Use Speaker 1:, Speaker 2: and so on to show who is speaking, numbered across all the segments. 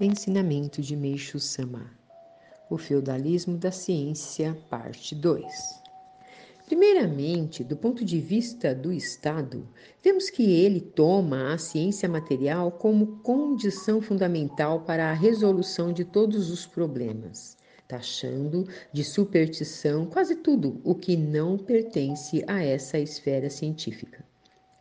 Speaker 1: Ensinamento de Meixo Sama. O feudalismo da ciência, parte 2. Primeiramente, do ponto de vista do Estado, vemos que ele toma a ciência material como condição fundamental para a resolução de todos os problemas, taxando de superstição quase tudo o que não pertence a essa esfera científica.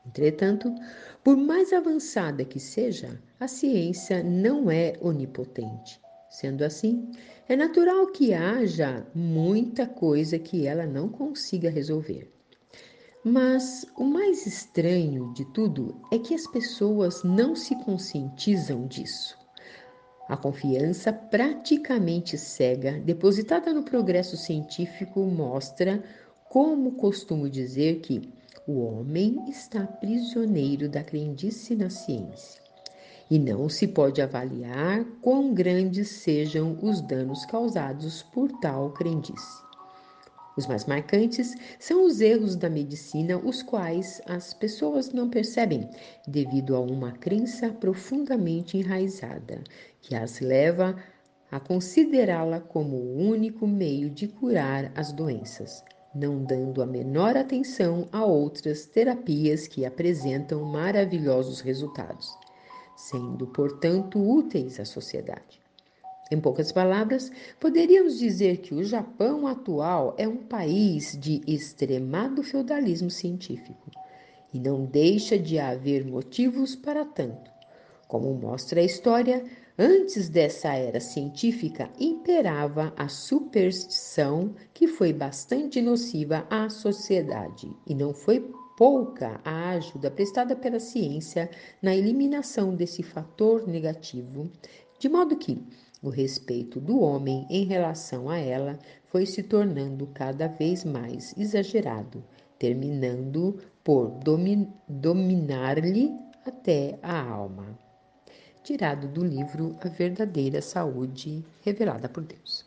Speaker 1: Entretanto, por mais avançada que seja, a ciência não é onipotente. Sendo assim, é natural que haja muita coisa que ela não consiga resolver. Mas o mais estranho de tudo é que as pessoas não se conscientizam disso. A confiança praticamente cega depositada no progresso científico mostra, como costumo dizer, que o homem está prisioneiro da crendice na ciência. E não se pode avaliar quão grandes sejam os danos causados por tal crendice. Os mais marcantes são os erros da medicina, os quais as pessoas não percebem, devido a uma crença profundamente enraizada, que as leva a considerá-la como o único meio de curar as doenças, não dando a menor atenção a outras terapias que apresentam maravilhosos resultados, sendo, portanto, úteis à sociedade. Em poucas palavras, poderíamos dizer que o Japão atual é um país de extremado feudalismo científico, e não deixa de haver motivos para tanto. Como mostra a história, Antes dessa era científica, imperava a superstição, que foi bastante nociva à sociedade, e não foi pouca a ajuda prestada pela ciência na eliminação desse fator negativo, de modo que o respeito do homem em relação a ela foi se tornando cada vez mais exagerado, terminando por domin dominar-lhe até a alma tirado do livro A Verdadeira Saúde Revelada por Deus.